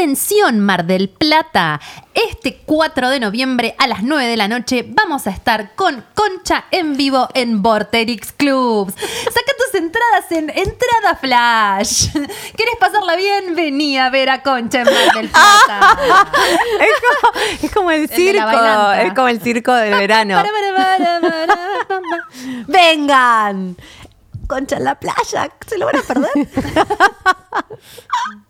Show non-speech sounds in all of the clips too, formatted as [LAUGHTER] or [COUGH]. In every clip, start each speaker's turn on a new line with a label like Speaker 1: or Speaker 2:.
Speaker 1: Atención Mar del Plata, este 4 de noviembre a las 9 de la noche vamos a estar con Concha en vivo en Vorterix Clubs. Saca tus entradas en Entrada Flash. ¿Querés pasarla bien? Vení a ver a Concha en Mar del Plata. [LAUGHS]
Speaker 2: Es como, es como el circo, es como el circo del verano. ¡Vengan! Concha en la playa, ¿se lo van a perder? [LAUGHS]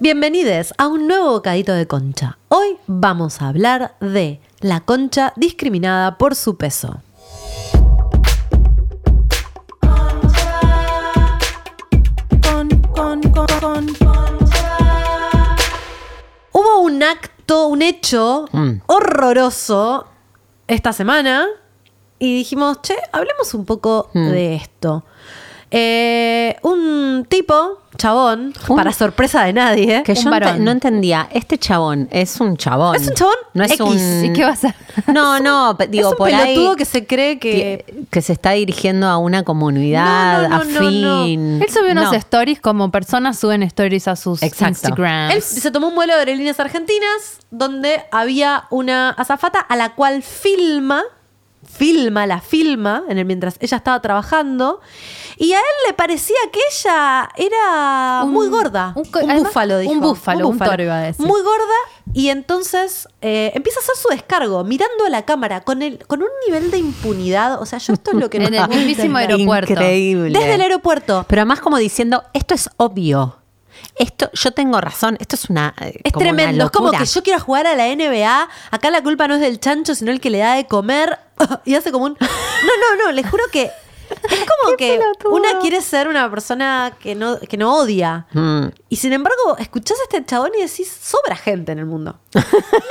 Speaker 2: Bienvenidos a un nuevo bocadito de concha. Hoy vamos a hablar de la concha discriminada por su peso. Hubo un acto, un hecho
Speaker 3: Mm.
Speaker 2: horroroso esta semana y dijimos, che, hablemos un poco
Speaker 3: Mm.
Speaker 2: de esto. Eh, un tipo, chabón,
Speaker 3: Un-
Speaker 2: para sorpresa de nadie,
Speaker 3: Que
Speaker 1: Un
Speaker 3: yo
Speaker 1: varón.
Speaker 3: no entendía, este chabón es un chabón.
Speaker 2: Es un chabón
Speaker 3: No es
Speaker 2: X.
Speaker 3: un...
Speaker 1: ¿Y qué va a ser?
Speaker 3: No, no, digo,
Speaker 2: es un
Speaker 3: por
Speaker 2: pelotudo
Speaker 3: ahí
Speaker 2: que se cree que...
Speaker 3: que, que se está dirigiendo a una comunidad
Speaker 2: No, no, no,
Speaker 3: afín.
Speaker 1: Él subió unos
Speaker 3: No.
Speaker 1: stories como personas suben stories a sus
Speaker 3: Exacto.
Speaker 1: Instagrams.
Speaker 2: Él se tomó un vuelo de aerolíneas argentinas donde había una azafata a la cual filma, filma, la filma, en el, mientras ella estaba trabajando, y a él le parecía que ella era
Speaker 1: Un-
Speaker 2: muy gorda.
Speaker 1: un
Speaker 2: Un,
Speaker 1: co- además,
Speaker 2: búfalo, dijo.
Speaker 1: un búfalo, un toro iba a decir.
Speaker 2: Muy gorda, y entonces eh, empieza a hacer su descargo, mirando a la cámara, con, el, con un nivel de impunidad. O sea, yo esto es lo que
Speaker 1: En el mismísimo aeropuerto.
Speaker 3: Increíble.
Speaker 2: Desde el aeropuerto.
Speaker 3: Pero además como diciendo, esto es obvio. Esto, yo tengo razón, esto es una. eh,
Speaker 2: Es
Speaker 3: como una
Speaker 2: tremendo, es como que yo quiero jugar a la NBA, acá la culpa no es del chancho, sino el que le da de comer [LAUGHS] y hace como un... No, no, no, les juro que es como que
Speaker 3: pelotudo.
Speaker 2: una quiere ser una persona que no, que no odia.
Speaker 3: Mm.
Speaker 2: Y sin embargo, escuchás a este chabón y decís, sobra gente en el mundo. [LAUGHS]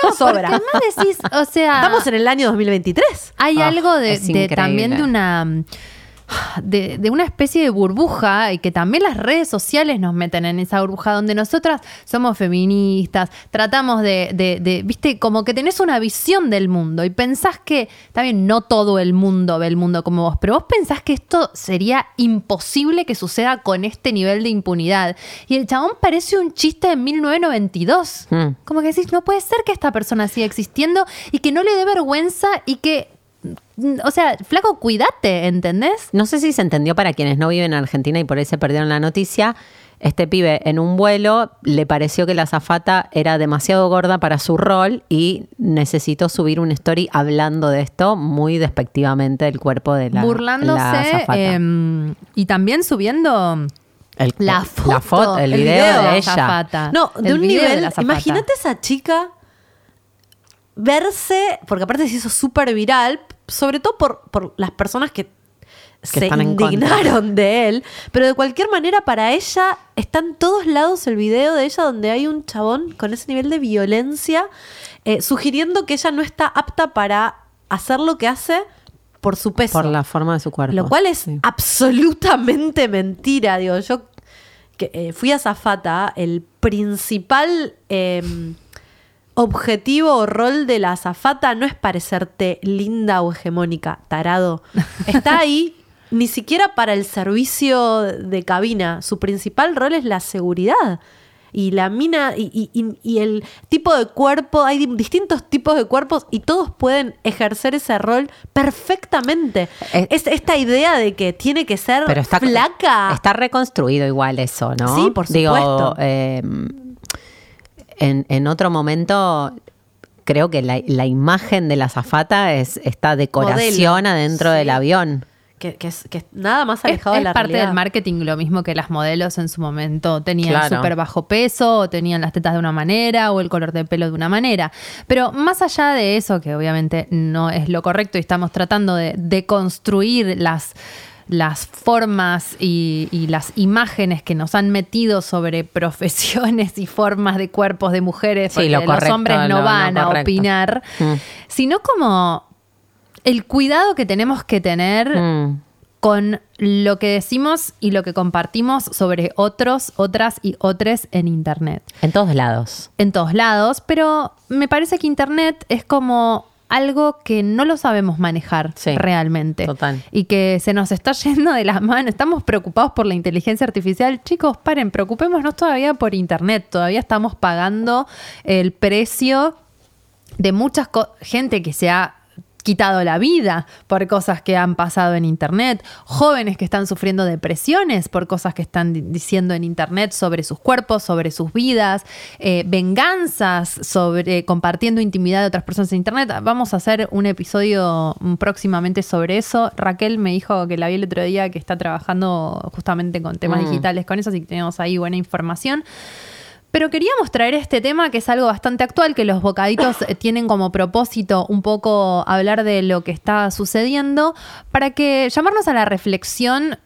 Speaker 2: No, [LAUGHS] sobra.
Speaker 1: Porque además decís, o sea...
Speaker 2: Estamos en el año 2023.
Speaker 1: Hay
Speaker 3: Ah,
Speaker 1: algo de, también de una de, de una especie de burbuja y que también las redes sociales nos meten en esa burbuja donde nosotras somos feministas, tratamos de, de- de- viste, como que tenés una visión del mundo y pensás que, también no todo el mundo ve el mundo como vos, pero vos pensás que esto sería imposible que suceda con este nivel de impunidad. Y el chabón parece un chiste de 1992.
Speaker 3: Mm.
Speaker 1: Como que decís, no puede ser que esta persona siga existiendo y que no le dé vergüenza y que, o sea, flaco, cuídate, ¿entendés?
Speaker 3: No sé si se entendió para quienes no viven en Argentina y por ahí se perdieron la noticia. Este pibe en un vuelo le pareció que la azafata era demasiado gorda para su rol y necesitó subir un story hablando de esto muy despectivamente del cuerpo de la,
Speaker 1: Burlándose
Speaker 3: la azafata.
Speaker 1: em, y también subiendo
Speaker 3: El-
Speaker 1: la foto,
Speaker 3: la foto, el,
Speaker 1: el
Speaker 3: video,
Speaker 1: video de
Speaker 3: de
Speaker 1: la
Speaker 3: ella.
Speaker 1: azafata.
Speaker 2: No, de
Speaker 1: El
Speaker 2: un
Speaker 1: de
Speaker 2: nivel.
Speaker 1: la azafata.
Speaker 2: Imagínate esa chica verse, porque aparte se hizo súper viral, sobre todo por, por las personas que, se indignaron de él, pero de cualquier manera para ella está en todos lados el video de ella donde hay un chabón con ese nivel de violencia eh, sugiriendo que ella no está apta para hacer lo que hace por su peso.
Speaker 3: Por la forma de su cuerpo.
Speaker 2: Lo cual es
Speaker 3: Sí.
Speaker 2: absolutamente mentira. Digo, yo que, eh, fui a Zafata, el principal eh, objetivo o rol de la azafata no es parecerte linda o hegemónica, tarado. Está ahí ni siquiera para el servicio de cabina. Su principal rol es la seguridad. Y la mina y, y- y- y el tipo de cuerpo, hay di- distintos tipos de cuerpos y todos pueden ejercer ese rol perfectamente.
Speaker 3: Eh,
Speaker 2: es esta idea de que tiene que ser
Speaker 3: Pero está,
Speaker 2: flaca.
Speaker 3: está reconstruido igual eso, ¿no?
Speaker 2: Sí, por
Speaker 3: Digo,
Speaker 2: supuesto.
Speaker 3: eh, en, en otro momento, creo que la, la imagen de la azafata es esta decoración
Speaker 2: Modelo.
Speaker 3: adentro
Speaker 2: Sí.
Speaker 3: del avión.
Speaker 2: que, que es, que es nada más
Speaker 1: Es,
Speaker 2: alejado
Speaker 1: es
Speaker 2: de la
Speaker 1: parte
Speaker 2: realidad.
Speaker 1: del marketing lo mismo que las modelos en su momento tenían
Speaker 3: Claro.
Speaker 1: súper bajo peso o tenían las tetas de una manera o el color de pelo de una manera. Pero más allá de eso, que obviamente no es lo correcto y estamos tratando de, de construir las las formas y, y las imágenes que nos han metido sobre [LAUGHS] profesiones y formas de cuerpos de mujeres,
Speaker 3: Sí, lo
Speaker 1: los
Speaker 3: correcto,
Speaker 1: hombres no
Speaker 3: lo
Speaker 1: van a opinar,
Speaker 3: Mm.
Speaker 1: sino como el cuidado que tenemos que tener
Speaker 3: Mm.
Speaker 1: con lo que decimos y lo que compartimos sobre otros, otras y otros en Internet.
Speaker 3: En todos lados.
Speaker 1: En todos lados, pero me parece que Internet es como algo que no lo sabemos manejar
Speaker 3: Sí,
Speaker 1: realmente.
Speaker 3: total.
Speaker 1: Y que se nos está [LAUGHS] yendo de las manos. Estamos preocupados por la inteligencia artificial. Chicos, paren, preocupémonos todavía por Internet. Todavía estamos pagando el precio de mucha gente que se ha quitado la vida por cosas que han pasado en internet, jóvenes que están sufriendo depresiones por cosas que están di- diciendo en internet sobre sus cuerpos, sobre sus vidas, eh, venganzas sobre compartiendo intimidad de otras personas en internet. Vamos a hacer un episodio mm, próximamente sobre eso. Raquel me dijo que la vi el otro día que está trabajando justamente con temas
Speaker 3: Mm.
Speaker 1: digitales con eso, así que tenemos ahí buena información. Pero queríamos traer este tema que es algo bastante actual, que los bocaditos [COUGHS] tienen como propósito un poco hablar de lo que está sucediendo, para que llamarnos a la reflexión,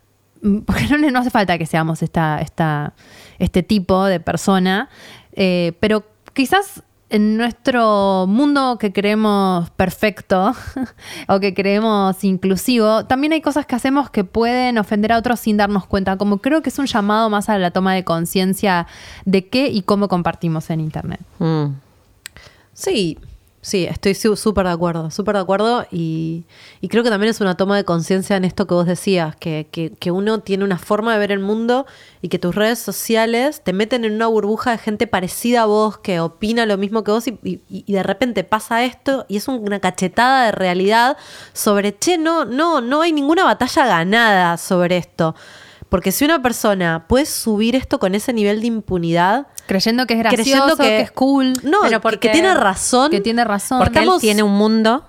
Speaker 1: mm, porque no, no hace falta que seamos esta, esta, este tipo de persona, eh, pero quizás en nuestro mundo que creemos perfecto [LAUGHS] o que creemos inclusivo, también hay cosas que hacemos que pueden ofender a otros sin darnos cuenta, como creo que es un llamado más a la toma de conciencia de qué y cómo compartimos en Internet.
Speaker 3: Mm.
Speaker 2: Sí, sí, estoy súper de acuerdo, súper de acuerdo y, y creo que también es una toma de conciencia en esto que vos decías, que, que- que uno tiene una forma de ver el mundo y que tus redes sociales te meten en una burbuja de gente parecida a vos, que opina lo mismo que vos y, y- y de repente pasa esto y es una cachetada de realidad sobre, che, no, no, no hay ninguna batalla ganada sobre esto. Porque si una persona puede subir esto con ese nivel de impunidad,
Speaker 1: Creyendo que es gracioso,
Speaker 2: creyendo
Speaker 1: que, es cool.
Speaker 2: No,
Speaker 3: Pero
Speaker 2: que-
Speaker 3: porque-
Speaker 2: que tiene razón.
Speaker 1: Que tiene razón.
Speaker 3: Porque él tiene un mundo,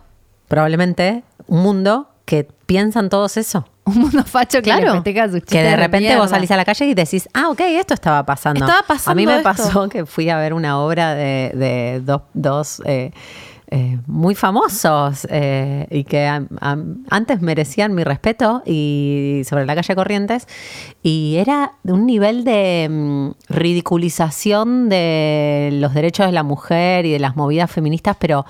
Speaker 3: probablemente, un mundo que piensan todos eso. [LAUGHS]
Speaker 1: Un mundo facho que le
Speaker 3: Claro.
Speaker 1: sus
Speaker 3: Que de repente vos salís a la calle y decís, ah, ok, esto estaba pasando.
Speaker 2: Estaba pasando
Speaker 3: A mí me
Speaker 2: esto.
Speaker 3: pasó [LAUGHS] que fui a ver una obra de, de dos, dos, eh, eh, muy famosos eh, y que antes merecían mi respeto y sobre la calle Corrientes y era un nivel de mm, ridiculización de los derechos de la mujer y de las movidas feministas, pero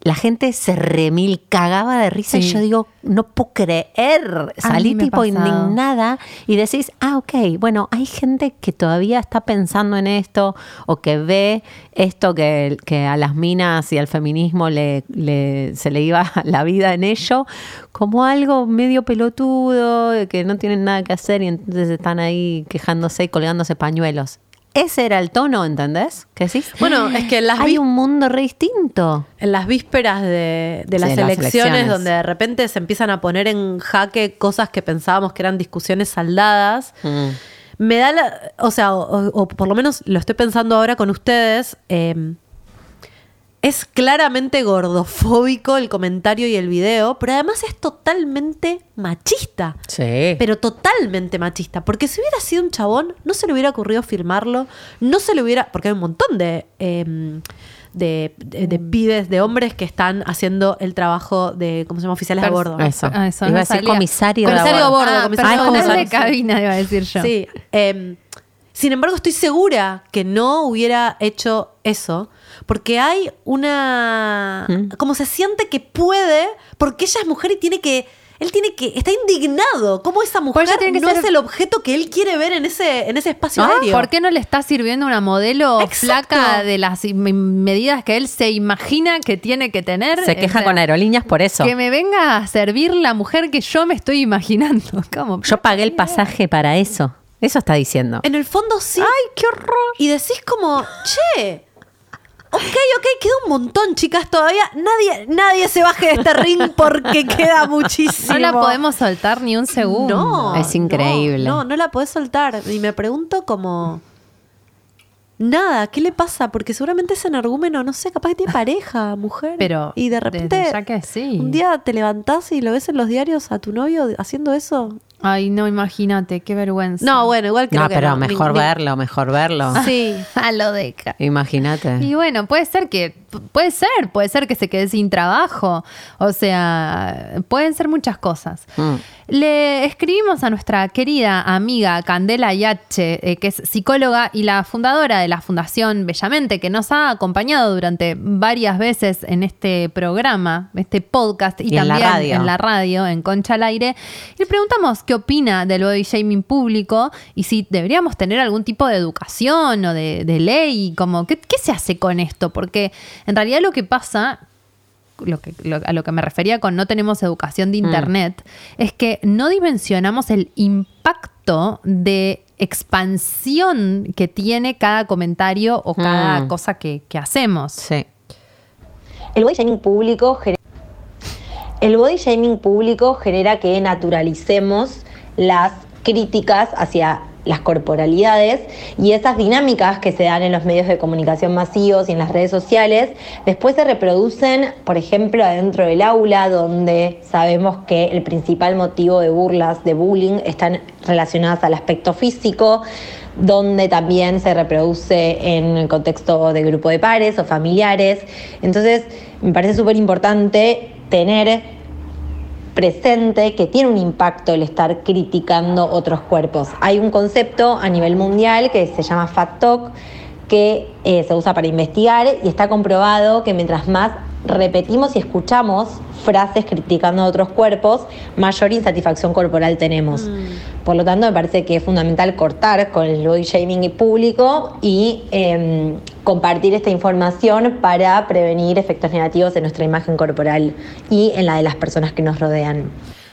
Speaker 3: la gente se remil cagaba de risa y yo digo, no puedo creer. Salí tipo indignada y decís, ah, ok, bueno, hay gente que todavía está pensando en esto o que ve esto que, que a las minas y al feminismo le, le- se le iba [LAUGHS] la vida en ello como algo medio pelotudo, que no tienen nada que hacer y entonces están ahí quejándose y colgándose pañuelos. Ese era el tono, ¿entendés? ¿Qué decís?
Speaker 2: Bueno, es que en las,
Speaker 3: hay un mundo re distinto.
Speaker 2: en las vísperas de, de las,
Speaker 3: Sí, las
Speaker 2: elecciones, donde de repente se empiezan a poner en jaque cosas que pensábamos que eran discusiones saldadas, me da la. O sea, o, o por lo menos lo estoy pensando ahora con ustedes. eh, es claramente gordofóbico el comentario y el video, pero además es totalmente machista.
Speaker 3: Sí.
Speaker 2: Pero totalmente machista. Porque si hubiera sido un chabón, no se le hubiera ocurrido filmarlo. No se le hubiera. Porque hay un montón de. em, de, de- de pibes, de hombres que están haciendo el trabajo de, ¿cómo se llama? Oficiales a
Speaker 1: Pers-
Speaker 2: bordo.
Speaker 3: Eso.
Speaker 1: Ah, eso
Speaker 3: Iba
Speaker 1: no
Speaker 3: a decir
Speaker 1: salía.
Speaker 3: comisario,
Speaker 2: Comisario a bordo,
Speaker 1: Ah,
Speaker 2: comisario
Speaker 3: a
Speaker 1: de cabina, iba a decir yo.
Speaker 2: Sí. em, sin embargo, estoy segura que no hubiera hecho eso. Porque hay una.
Speaker 3: Mm.
Speaker 2: Como se siente que puede, porque ella es mujer y tiene que. Él tiene que. Está indignado. ¿Cómo esa mujer
Speaker 1: ella tiene que
Speaker 2: no
Speaker 1: ser-
Speaker 2: es el objeto que él quiere ver en ese, en ese espacio
Speaker 1: Ah,
Speaker 2: aéreo?
Speaker 1: ¿Por qué no le está sirviendo una modelo
Speaker 2: Exacto.
Speaker 1: flaca de las medidas que él se imagina que tiene que tener?
Speaker 3: Se queja con aerolíneas por eso.
Speaker 1: Que me venga a servir la mujer que yo me estoy imaginando. [LAUGHS] ¿Cómo?
Speaker 3: Yo pagué el pasaje para eso. Eso está diciendo.
Speaker 2: En el fondo sí.
Speaker 3: ¡Ay, qué horror!
Speaker 2: Y decís como, che. Ok, ok, queda un montón, chicas. Todavía nadie, nadie se baje de este ring porque [LAUGHS] queda muchísimo.
Speaker 1: No la podemos soltar ni un segundo.
Speaker 2: No.
Speaker 3: Es increíble.
Speaker 2: No, no, no la podés soltar. Y me pregunto como. Nada, ¿qué le pasa? Porque seguramente es energúmeno, no sé, capaz que tiene pareja, [LAUGHS] mujer.
Speaker 1: Pero
Speaker 2: Y de
Speaker 1: desde
Speaker 2: repente.
Speaker 1: ya que sí.
Speaker 2: Un día te levantás y lo ves en los diarios a tu novio haciendo eso.
Speaker 1: Ay, no, imagínate, qué vergüenza.
Speaker 2: No, bueno, igual creo
Speaker 3: No,
Speaker 2: que
Speaker 3: pero
Speaker 2: no.
Speaker 3: mejor
Speaker 2: Ni-
Speaker 3: verlo, mejor verlo.
Speaker 2: Sí. [LAUGHS]
Speaker 1: A lo deca.
Speaker 3: Imagínate.
Speaker 1: Y bueno, puede ser que, puede ser, puede ser que se quede sin trabajo. O sea, pueden ser muchas cosas.
Speaker 3: Mm.
Speaker 1: Le escribimos a nuestra querida amiga Candela Yache, eh, que es psicóloga y la fundadora de la Fundación Bellamente, que nos ha acompañado durante varias veces en este programa, este podcast y,
Speaker 3: Y en la
Speaker 1: también
Speaker 3: radio.
Speaker 1: en la radio, en Concha al Aire. Y le preguntamos qué opina del body shaming público y si deberíamos tener algún tipo de educación o de, de ley, como ¿qué, qué se hace con esto, porque en realidad lo que pasa lo que, lo- a lo que me refería con no tenemos educación de internet, es que no dimensionamos el impacto de expansión que tiene cada comentario o cada
Speaker 3: Mm.
Speaker 1: cosa que, que hacemos.
Speaker 3: Sí.
Speaker 4: El body shaming público genera, el body shaming público genera que naturalicemos las críticas hacia las corporalidades y esas dinámicas que se dan en los medios de comunicación masivos y en las redes sociales después se reproducen, por ejemplo, adentro del aula donde sabemos que el principal motivo de burlas, de bullying, están relacionadas al aspecto físico, donde también se reproduce en el contexto de grupo de pares o familiares. Entonces, me parece súper importante tener presente que tiene un impacto el estar criticando otros cuerpos. Hay un concepto a nivel mundial que se llama Fat Talk, que eh, se usa para investigar y está comprobado que mientras más repetimos y escuchamos frases criticando a otros cuerpos, mayor insatisfacción corporal tenemos. Por lo tanto, me parece que es fundamental cortar con el body shaming público y eh, compartir esta información para prevenir efectos negativos en nuestra imagen corporal y en la de las personas que nos rodean.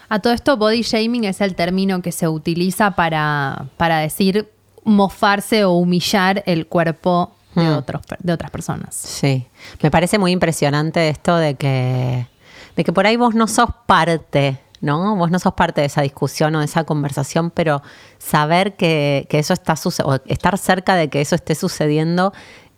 Speaker 1: A todo esto, body shaming es el término que se utiliza para, para decir mofarse o humillar el cuerpo de,
Speaker 3: Hmm.
Speaker 1: otros, de otras personas.
Speaker 3: Sí, me parece muy impresionante esto de que, de que por ahí vos no sos parte, ¿no? Vos no sos parte de esa discusión o de esa conversación, pero saber que, que eso está sucediendo, estar cerca de que eso esté sucediendo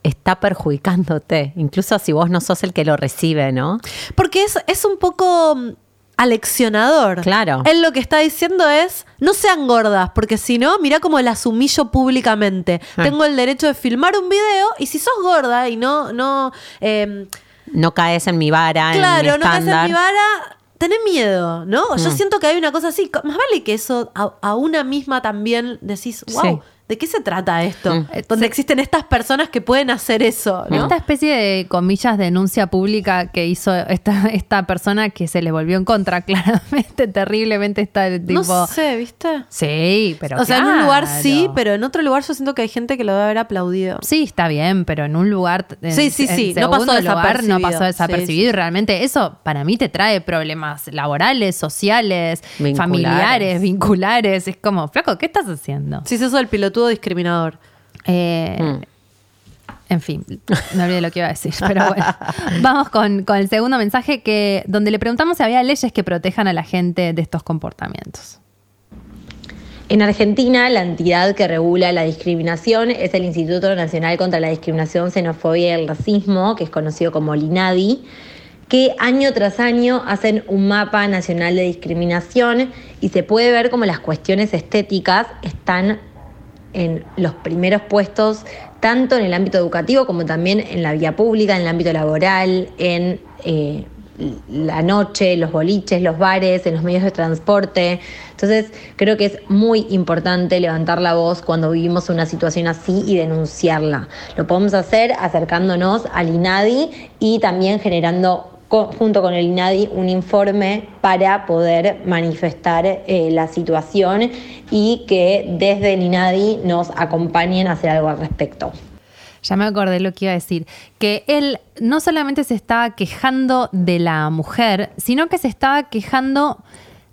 Speaker 3: está perjudicándote, incluso si vos no sos el que lo recibe, ¿no?
Speaker 2: Porque es, es un poco mm, aleccionador.
Speaker 3: Claro.
Speaker 2: Él lo que está diciendo es, no sean gordas, porque si no, mira cómo las humillo públicamente.
Speaker 3: Ah.
Speaker 2: Tengo el derecho de filmar un video y si sos gorda y no, no, eh,
Speaker 3: No caes en mi vara, en mi
Speaker 2: claro, no caes en mi vara, tenés miedo, ¿no? Yo
Speaker 3: Mm.
Speaker 2: siento que hay una cosa así, más vale que eso a, a una misma también decís, wow.
Speaker 3: Sí.
Speaker 2: ¿De qué se trata esto?
Speaker 3: Mm.
Speaker 2: Donde existen estas personas que pueden hacer eso, ¿no?
Speaker 1: Esta especie de comillas denuncia pública que hizo esta, esta persona que se le volvió en contra, [LAUGHS] claramente, terriblemente está el tipo.
Speaker 2: No sé, ¿viste?
Speaker 1: Sí, pero.
Speaker 2: o sea, en un lugar sí, pero en otro lugar yo siento que hay gente que lo debe haber aplaudido.
Speaker 1: Sí, está bien, pero en un lugar. en-
Speaker 2: Sí, sí, sí,
Speaker 1: en
Speaker 2: no pasó
Speaker 1: lugar no pasó desapercibido.
Speaker 2: Sí, sí.
Speaker 1: Y realmente eso para mí te trae problemas laborales, sociales,
Speaker 3: Vinculares.
Speaker 1: familiares, vinculares. Es como, flaco, ¿qué estás haciendo?
Speaker 2: Sí, es eso del pilotudo discriminador.
Speaker 1: Eh,
Speaker 3: Mm.
Speaker 1: En fin, me olvidé lo que iba a decir, pero bueno. [LAUGHS] Vamos con, con el segundo mensaje que, donde le preguntamos si había leyes que protejan a la gente de estos comportamientos.
Speaker 4: En Argentina, la entidad que regula la discriminación es el Instituto Nacional contra la Discriminación, Xenofobia y el Racismo, que es conocido como LINADI, que año tras año hacen un mapa nacional de discriminación y se puede ver como las cuestiones estéticas están en los primeros puestos, tanto en el ámbito educativo como también en la vía pública, en el ámbito laboral, en eh, la noche, los boliches, los bares, en los medios de transporte. Entonces, creo que es muy importante levantar la voz cuando vivimos una situación así y denunciarla. Lo podemos hacer acercándonos al INADI y también generando junto con el INADI un informe para poder manifestar eh, la situación y que desde el INADI nos acompañen a hacer algo al respecto.
Speaker 1: Ya me acordé lo que iba a decir. Que él no solamente se estaba quejando de la mujer, sino que se estaba quejando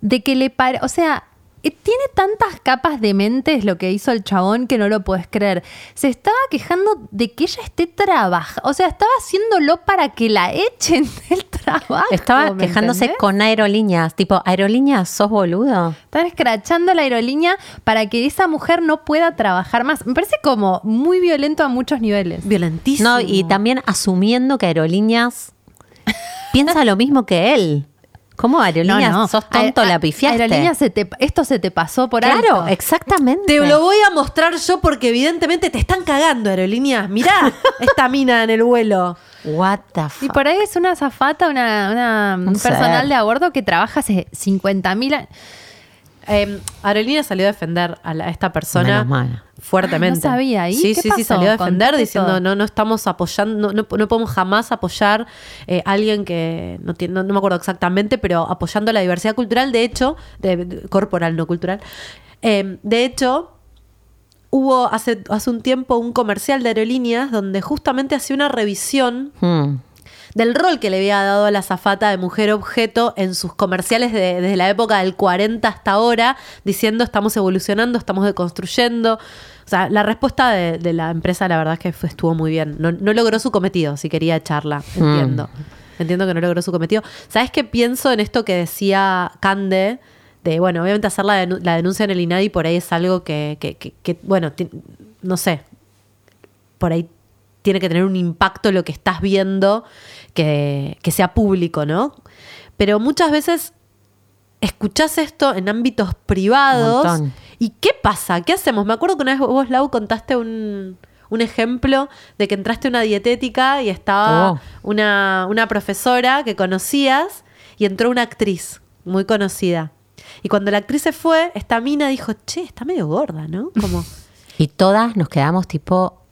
Speaker 1: de que le pare. O sea, tiene tantas capas de mentes lo que hizo el chabón que no lo puedes creer. Se estaba quejando de que ella esté trabajando. O sea, estaba haciéndolo para que la echen [LAUGHS] del trabajo.
Speaker 3: Estaba
Speaker 1: ¿me
Speaker 3: quejándose
Speaker 1: entendés?
Speaker 3: con aerolíneas, tipo, aerolíneas, sos boludo.
Speaker 1: Están escrachando la aerolínea para que esa mujer no pueda trabajar más. Me parece como muy violento a muchos niveles.
Speaker 2: Violentísimo.
Speaker 3: No, y también asumiendo que aerolíneas piensa lo mismo que él. ¿Cómo aerolíneas? Sos tonto,
Speaker 1: Aer-
Speaker 3: la pifiaste.
Speaker 1: Aerolíneas, se te- esto se te pasó por
Speaker 3: claro,
Speaker 1: alto.
Speaker 3: exactamente.
Speaker 2: Te lo voy a mostrar yo porque evidentemente te están cagando, aerolíneas. Mirá [LAUGHS] esta mina en el vuelo.
Speaker 3: What the
Speaker 1: Y
Speaker 3: fuck.
Speaker 1: por ahí es una azafata, una, una- un
Speaker 3: ser.
Speaker 1: personal de a bordo que trabaja hace 50 mil años.
Speaker 2: Eh, Aerolíneas salió a defender a, la- a esta persona. Fuertemente.
Speaker 1: Ah, no sabía. ¿Y
Speaker 2: Sí,
Speaker 1: qué
Speaker 2: sí, sí, salió a defender diciendo
Speaker 1: todo.
Speaker 2: no, no estamos apoyando, no, no, no podemos jamás apoyar eh, a alguien que no, tiene, no, no me acuerdo exactamente, pero apoyando la diversidad cultural, de hecho, de- de- corporal, no cultural. Eh, de hecho, hubo hace, hace un tiempo un comercial de aerolíneas donde justamente hacía una revisión
Speaker 3: Hmm.
Speaker 2: Del rol que le había dado a la zafata de mujer objeto en sus comerciales de- desde la época del 40 hasta ahora, diciendo estamos evolucionando, estamos deconstruyendo. O sea, la respuesta de, de la empresa la verdad es que fue- estuvo muy bien. No, no logró su cometido, si quería echarla, entiendo. Entiendo que no logró su cometido. ¿Sabes qué pienso en esto que decía Cande? De, bueno, obviamente hacer la, denu- la denuncia en el INADI por ahí es algo que, que- que- que, bueno, no sé, por ahí tiene que tener un impacto lo que estás viendo que, que sea público, ¿no? Pero muchas veces escuchás esto en ámbitos privados.
Speaker 3: Montón.
Speaker 2: ¿Y qué pasa? ¿Qué hacemos? Me acuerdo que una vez vos, Lau, contaste un, un ejemplo de que entraste a una dietética y estaba
Speaker 3: Oh.
Speaker 2: una, una profesora que conocías y entró una actriz muy conocida. Y cuando la actriz se fue, esta mina dijo, che, está medio gorda, ¿no? Como [LAUGHS]
Speaker 3: Y todas nos quedamos tipo,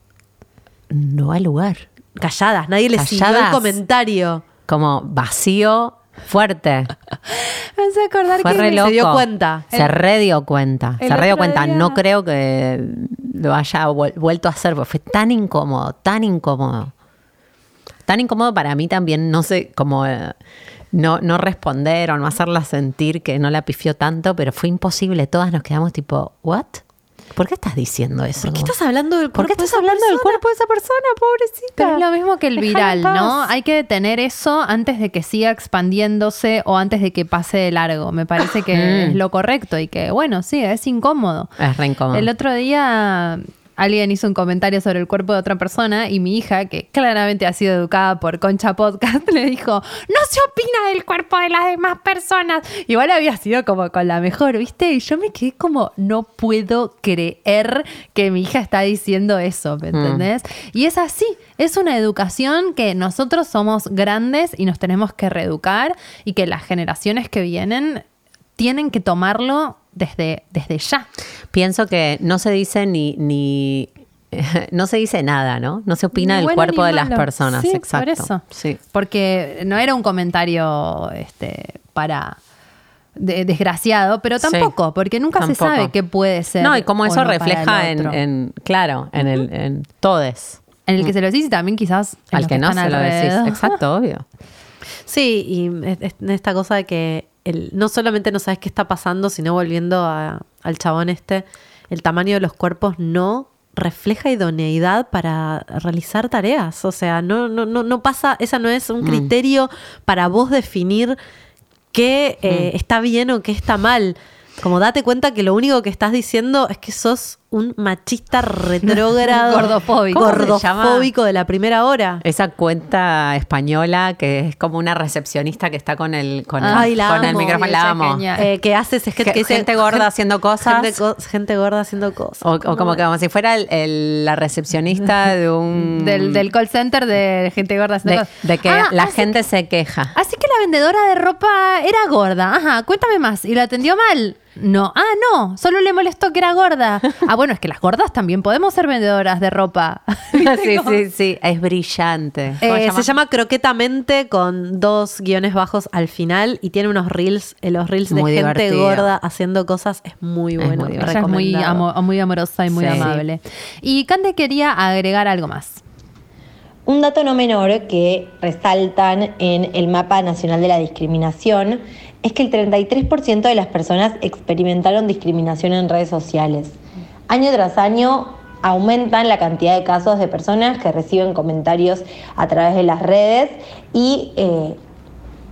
Speaker 3: no al lugar.
Speaker 2: Calladas, nadie le siguió el
Speaker 3: Calladas.
Speaker 2: comentario.
Speaker 3: Como vacío, fuerte. [LAUGHS]
Speaker 1: Me hace acordar
Speaker 3: Fue
Speaker 1: que
Speaker 3: re
Speaker 2: se dio cuenta.
Speaker 3: Se re dio cuenta.
Speaker 1: el
Speaker 3: Se re dio cuenta.
Speaker 1: día-
Speaker 3: No creo que lo haya vuel- vuelto a hacer, porque fue tan incómodo, tan incómodo. Tan incómodo para mí también, no sé, como eh, no, no responder o no hacerla sentir que no la pifió tanto, pero fue imposible. Todas nos quedamos tipo, ¿what? ¿Por qué estás diciendo eso?
Speaker 2: ¿Por qué estás hablando del
Speaker 3: ¿Por qué
Speaker 2: cuerpo de
Speaker 3: estás
Speaker 2: esa
Speaker 3: hablando del
Speaker 2: persona?
Speaker 3: cuerpo de esa persona, pobrecita?
Speaker 1: Pero es lo mismo que el viral. ¿no? Hay que detener eso antes de que siga expandiéndose o antes de que pase de largo. Me parece que es lo correcto y que, bueno, sí, es incómodo.
Speaker 3: Es re incómodo.
Speaker 1: El otro día alguien hizo un comentario sobre el cuerpo de otra persona y mi hija, que claramente ha sido educada por Concha Podcast, [LAUGHS] le dijo, no se opina del cuerpo de las demás personas. Igual había sido como con la mejor, ¿viste? Y yo me quedé como, no puedo creer que mi hija está diciendo eso, ¿me entendés? Y es así, es una educación que nosotros somos grandes y nos tenemos que reeducar y que las generaciones que vienen tienen que tomarlo desde, desde ya.
Speaker 3: Pienso que no se dice ni, ni [LAUGHS] no se dice nada, ¿no? No se opina del
Speaker 1: bueno
Speaker 3: cuerpo de las personas,
Speaker 1: Sí,
Speaker 3: exacto.
Speaker 1: Por eso.
Speaker 3: Sí.
Speaker 1: Porque no era un comentario este, para de- desgraciado, pero
Speaker 3: Sí.
Speaker 1: tampoco, porque nunca se sabe qué puede ser.
Speaker 3: No, y como eso
Speaker 1: no
Speaker 3: refleja en, claro, en el en todes.
Speaker 1: En el que se lo decís y también quizás en
Speaker 3: Al que no
Speaker 1: están
Speaker 3: se lo decís. Exacto, [LAUGHS] obvio.
Speaker 2: Sí, y es- es- esta cosa de que el- no solamente no sabes qué está pasando, sino volviendo a- al chabón este, el tamaño de los cuerpos no refleja idoneidad para realizar tareas. O sea, no, no, no, no pasa, esa no es un criterio para vos definir qué eh, está bien o qué está mal. Como date cuenta que lo único que estás diciendo es que sos un machista retrógrado, [LAUGHS]
Speaker 1: Gordofóbico.
Speaker 2: Gordofóbico de la primera hora.
Speaker 3: Esa cuenta española que es como una recepcionista que está con el, con el, con el micrófono.
Speaker 1: Sí,
Speaker 3: La amo.
Speaker 2: Eh, que hace ese gente,
Speaker 3: Que-
Speaker 2: que dice,
Speaker 3: gente gorda haciendo cosas.
Speaker 2: Gente, co- gente gorda haciendo cosas.
Speaker 3: O, o como que como si fuera el- el- la recepcionista [LAUGHS] de un...
Speaker 1: Del, del call center de gente gorda. haciendo
Speaker 3: de,
Speaker 1: cosas.
Speaker 3: de que
Speaker 1: Ah,
Speaker 3: la gente se queja.
Speaker 1: Así que la vendedora de ropa era gorda. Ajá, cuéntame más. ¿Y la atendió mal? No. Ah, no. Solo le molestó que era gorda. [LAUGHS] Ah, bueno, es que las gordas también podemos ser vendedoras de ropa. [LAUGHS]
Speaker 3: sí, [LAUGHS] sí, sí. Es brillante. ¿Cómo
Speaker 2: Eh,
Speaker 3: llama?
Speaker 2: se llama Croquetamente con dos guiones bajos al final y tiene unos reels, eh, los reels de gente gorda haciendo cosas. Es muy
Speaker 3: Es
Speaker 2: bueno.
Speaker 3: muy divertido.
Speaker 1: Ella es muy, amo- muy amorosa y muy
Speaker 3: Sí.
Speaker 1: amable. Y Cande quería agregar algo más.
Speaker 4: Un dato no menor que resaltan en el Mapa Nacional de la Discriminación es que el 33% de las personas experimentaron discriminación en redes sociales. Año tras año aumentan la cantidad de casos de personas que reciben comentarios a través de las redes y eh,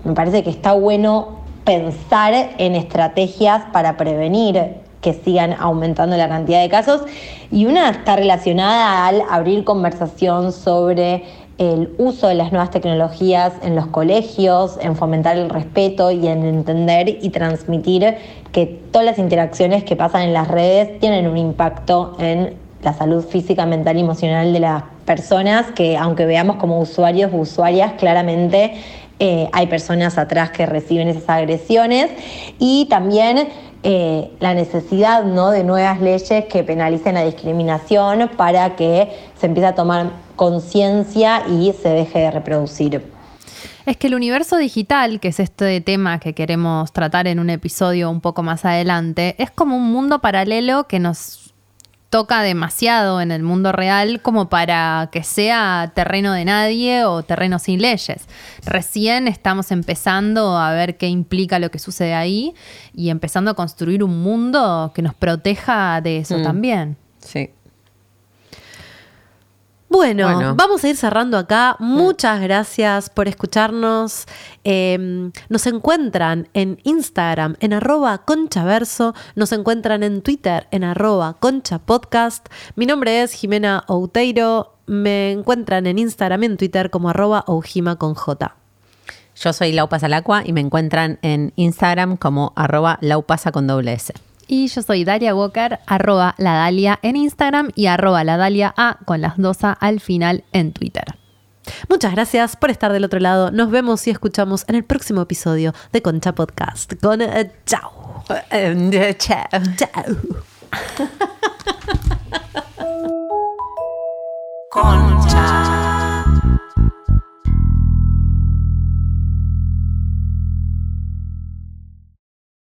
Speaker 4: me parece que está bueno pensar en estrategias para prevenir que sigan aumentando la cantidad de casos y una está relacionada al abrir conversación sobre el uso de las nuevas tecnologías en los colegios, en fomentar el respeto y en entender y transmitir que todas las interacciones que pasan en las redes tienen un impacto en la salud física, mental y emocional de las personas, que aunque veamos como usuarios o usuarias, claramente eh, hay personas atrás que reciben esas agresiones y también eh, la necesidad ¿no? de nuevas leyes que penalicen la discriminación para que se empiece a tomar conciencia y se deje de reproducir.
Speaker 1: Es que el universo digital, que es este tema que queremos tratar en un episodio un poco más adelante, es como un mundo paralelo que nos toca demasiado en el mundo real como para que sea terreno de nadie o terreno sin leyes. Recién estamos empezando a ver qué implica lo que sucede ahí y empezando a construir un mundo que nos proteja de eso
Speaker 3: Mm.
Speaker 1: también.
Speaker 3: Sí.
Speaker 2: Bueno,
Speaker 3: Bueno.
Speaker 2: vamos a ir cerrando acá. Muchas gracias por escucharnos. Eh, nos encuentran en Instagram en arroba conchaverso. Nos encuentran en Twitter en arroba conchapodcast. Mi nombre es Jimena Outeiro. Me encuentran en Instagram y en Twitter como arroba oujima con J.
Speaker 3: Yo soy Lau Pasalacua y me encuentran en Instagram como arroba laupasa con doble S.
Speaker 1: Y yo soy Dalia Walker, arroba la Dalia en Instagram y arroba la Dalia A con las dos A al final en Twitter.
Speaker 2: Muchas gracias por estar del otro lado. Nos vemos y escuchamos en el próximo episodio de Concha Podcast. Con eh, chao.
Speaker 3: Chao.
Speaker 2: Chao.
Speaker 5: Concha.